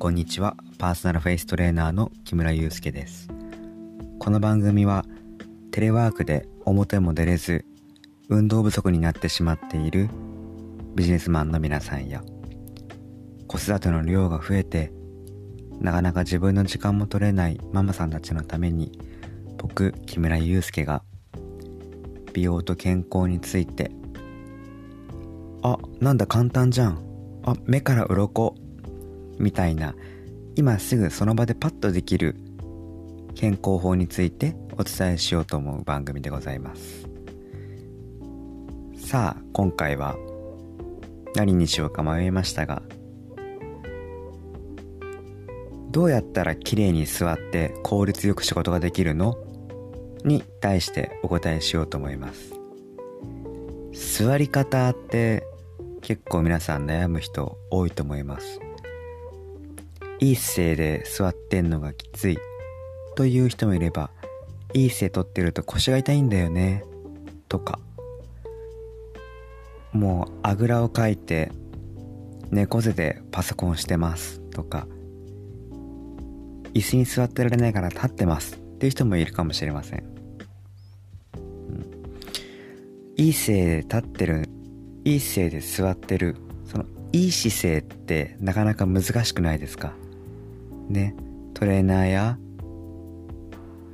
こんにちは。パーソナルフェイストレーナーの木村祐介です。この番組はテレワークで表も出れず運動不足になってしまっているビジネスマンの皆さんや子育ての量が増えてなかなか自分の時間も取れないママさんたちのために僕木村祐介が美容と健康についてあなんだ簡単じゃん。あ目から鱗。みたいな今すぐその場でパッとできる健康法についてお伝えしようと思う番組でございます。さあ今回は何にしようか迷いましたがどうやったら綺麗に座って効率よく仕事ができるの？に対してお答えしようと思います。座り方って結構皆さん悩む人多いと思います。いい姿勢で座ってんのがきついという人もいればいい姿勢とってると腰が痛いんだよねとか。もうあぐらをかいて猫背でパソコンしてますとか。椅子に座ってられないから立ってますっていう人もいるかもしれません、うん、いい姿勢で立ってるいい姿勢で座ってるそのいい姿勢ってなかなか難しくないですか？ねトレーナーや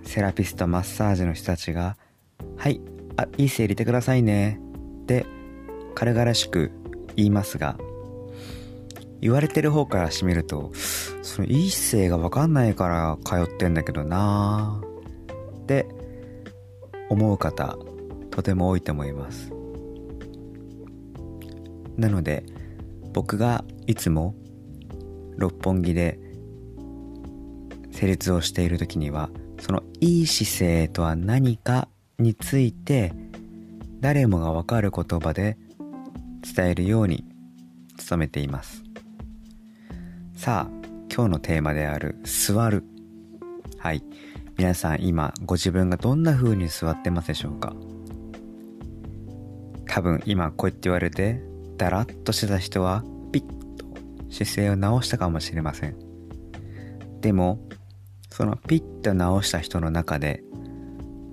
セラピストマッサージの人たちが「はいあいい姿勢入れてくださいね」って軽々しく言いますが言われてる方からしてみるとそのいい姿勢が分かんないから通ってんだけどな。ーって思う方とても多いと思います。なので僕がいつも六本木で成立をしている時にはそのいい姿勢とは何かについて誰もがわかる言葉で伝えるように努めています。さあ今日のテーマである座る。はい。皆さん今ご自分がどんな風に座ってますでしょうか？多分今こうやって言われてだらっとしてた人はピッと姿勢を直したかもしれません。でもそのピッと直した人の中で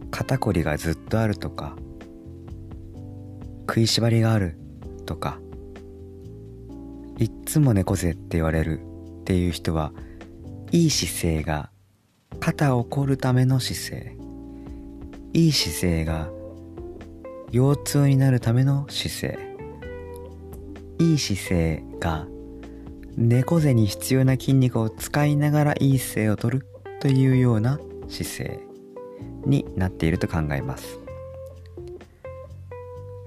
肩こりがずっとあるとか食いしばりがあるとかいっつも猫背って言われるっていう人はいい姿勢が肩を凝るための姿勢いい姿勢が腰痛になるための姿勢いい姿勢が猫背に必要な筋肉を使いながらいい姿勢をとるというような姿勢になっていると考えます。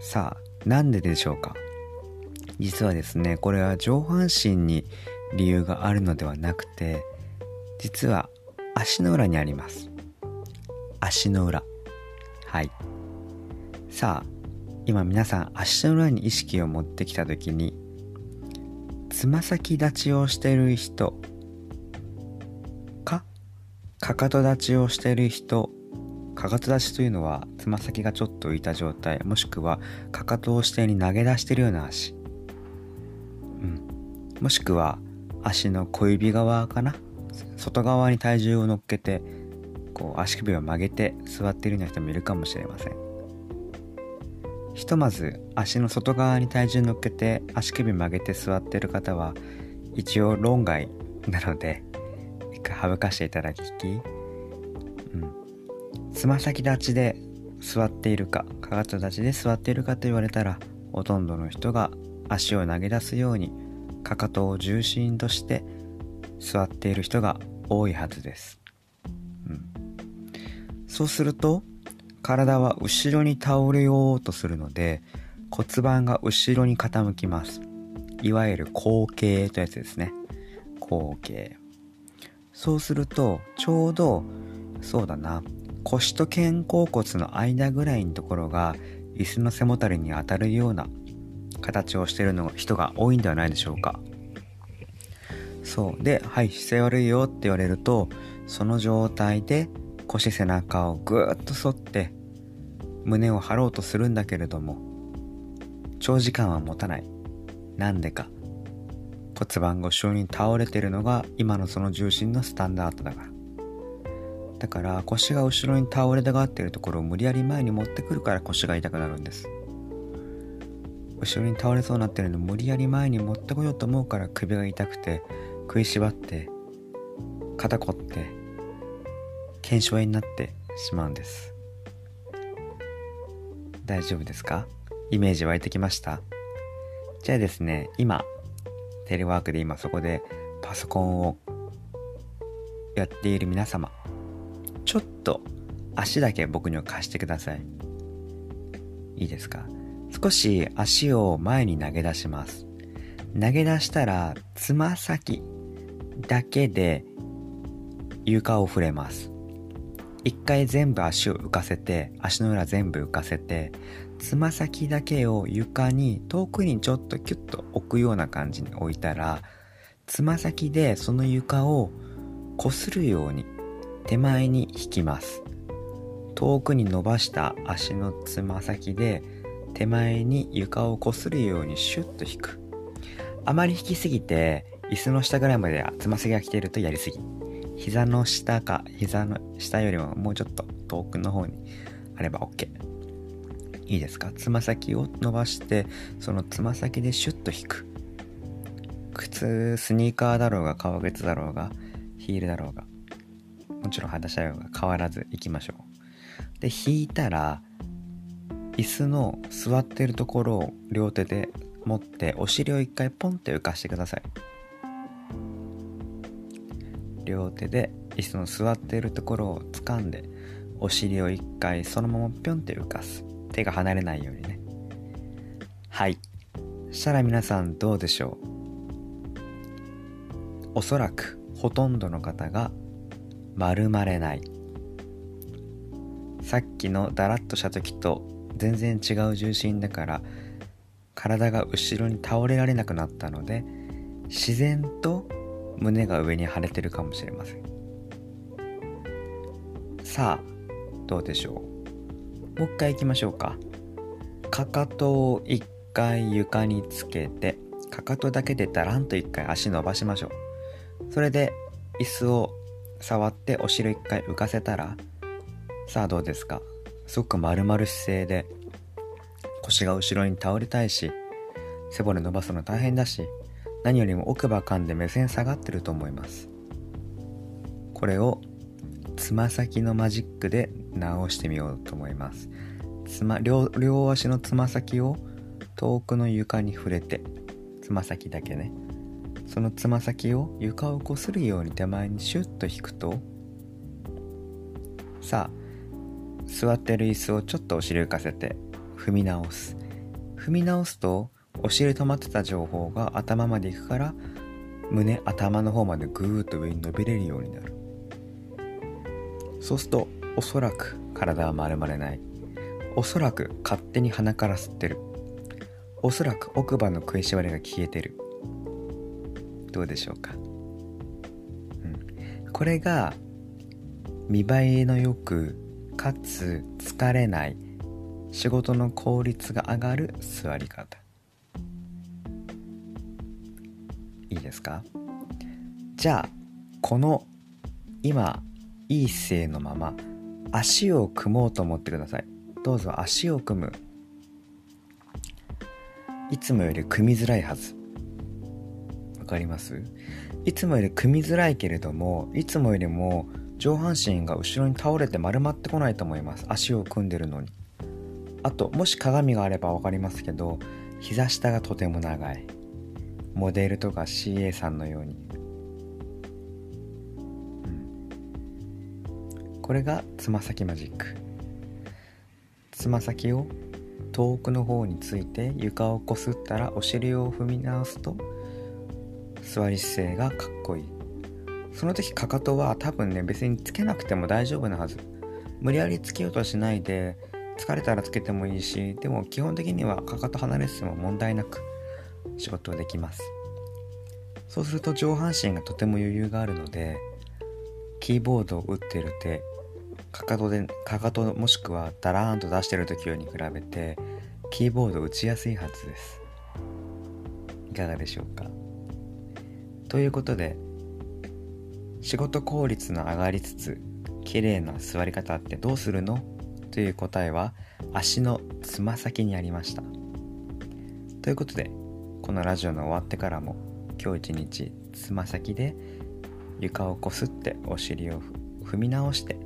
さあなんででしょうか？実はですねこれは上半身に理由があるのではなくて実は足の裏にあります。足の裏。はい。さあ今皆さん足の裏に意識を持ってきた時につま先立ちをしてる人かかと立ちをしている人かかと立ちというのはつま先がちょっと浮いた状態もしくはかかとを下に投げ出しているような足、うん、もしくは足の小指側かな？外側に体重を乗っけてこう足首を曲げて座っているような人もいるかもしれません。ひとまず足の外側に体重乗っけて足首曲げて座っている方は一応論外なので省かしていただき、うん。つま先立ちで座っているか、かかと立ちで座っているかと言われたら、ほとんどの人が足を投げ出すように、かかとを重心として座っている人が多いはずです。うん、そうすると、体は後ろに倒れようとするので、骨盤が後ろに傾きます。いわゆる後傾というやつですね。後傾。そうするとちょうどそうだな。腰と肩甲骨の間ぐらいのところが椅子の背もたれに当たるような形をしてるの人が多いんではないでしょうか。そう。で「はい姿勢悪いよ」って言われるとその状態で腰背中をぐーっと反って胸を張ろうとするんだけれども長時間は持たない。なんでか。骨盤後ろに倒れてるのが今のその重心のスタンダードだから。だから腰が後ろに倒れたがっているところを無理やり前に持ってくるから腰が痛くなるんです。後ろに倒れそうになってるの無理やり前に持ってこようと思うから首が痛くて食いしばって肩こって腱鞘炎になってしまうんです。大丈夫ですか？イメージ湧いてきました？じゃあですね今テレワークで今そこでパソコンをやっている皆様ちょっと足だけ僕には貸してください。いいですか？少し足を前に投げ出します。投げ出したらつま先だけで床を触れます。一回全部足を浮かせて足の裏全部浮かせてつま先だけを床に遠くにちょっとキュッと置くような感じに置いたらつま先でその床をこするように手前に引きます。遠くに伸ばした足のつま先で手前に床をこするようにシュッと引く。あまり引きすぎて椅子の下ぐらいまではつま先が来ているとやりすぎ。膝の下か膝の下よりももうちょっと遠くの方にあれば OK いいですか？つま先を伸ばしてそのつま先でシュッと引く。靴スニーカーだろうが革靴だろうがヒールだろうがもちろん裸足だろうが変わらずいきましょう。で引いたら椅子の座ってるところを両手で持ってお尻を一回ポンって浮かしてください。両手で椅子の座っているところを掴んでお尻を一回そのままピョンって浮かす。手が離れないようにね。はい。したら皆さんどうでしょう？おそらくほとんどの方が丸まれない。さっきのダラッとした時と全然違う重心だから体が後ろに倒れられなくなったので自然と胸が上に腫れてるかもしれません。さあどうでしょう？もう一回行きましょうか。かかとを一回床につけてかかとだけでダランと一回足伸ばしましょう。それで椅子を触ってお尻一回浮かせたらさあどうですか？すごく丸々姿勢で腰が後ろに倒れたいし背骨伸ばすの大変だし何よりも奥歯噛んで目線下がってると思います。これをつま先のマジックで直してみようと思います。つま両両足のつま先を遠くの床に触れてつま先だけね。そのつま先を床をこするように手前にシュッと引くとさあ座ってる椅子をちょっとお尻浮かせて踏み直す。踏み直すとお尻止まってた情報が頭まで行くから胸頭の方までぐーっと上に伸びれるようになる。そうするとおそらく体は丸まれない。おそらく勝手に鼻から吸ってる。おそらく奥歯の食いしばりが消えてる。どうでしょうか、うん、これが見栄えのよくかつ疲れない仕事の効率が上がる座り方。いいですか？じゃあこの今いい姿勢のまま足を組もうと思ってください。どうぞ足を組む。いつもより組みづらいはず。わかります？いつもより組みづらいけれどもいつもよりも上半身が後ろに倒れて丸まってこないと思います。足を組んでるのに。あともし鏡があれば分かりますけど膝下がとても長い。モデルとか CA さんのように、これがつま先マジック。つま先を遠くの方について床をこすったらお尻を踏み直すと座り姿勢がかっこいい。その時かかとは多分ね別につけなくても大丈夫なはず。無理やりつけようとしないで疲れたらつけてもいいしでも基本的にはかかと離れても問題なく仕事できます。そうすると上半身がとても余裕があるのでキーボードを打ってる手かかとでかかともしくはダラーンと出してる時よりに比べてキーボード打ちやすいはずです。いかがでしょうか？ということで仕事効率の上がりつつ綺麗な座り方ってどうするの？という答えは足のつま先にありました。ということでこのラジオの終わってからも今日一日つま先で床をこすってお尻を踏み直して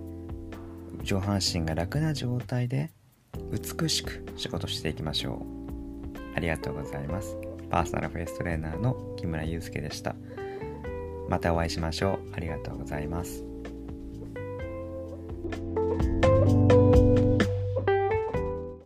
上半身が楽な状態で美しく仕事していきましょう。ありがとうございます。パーソナルフェイストレーナーの木村祐介でした。またお会いしましょう。ありがとうございます。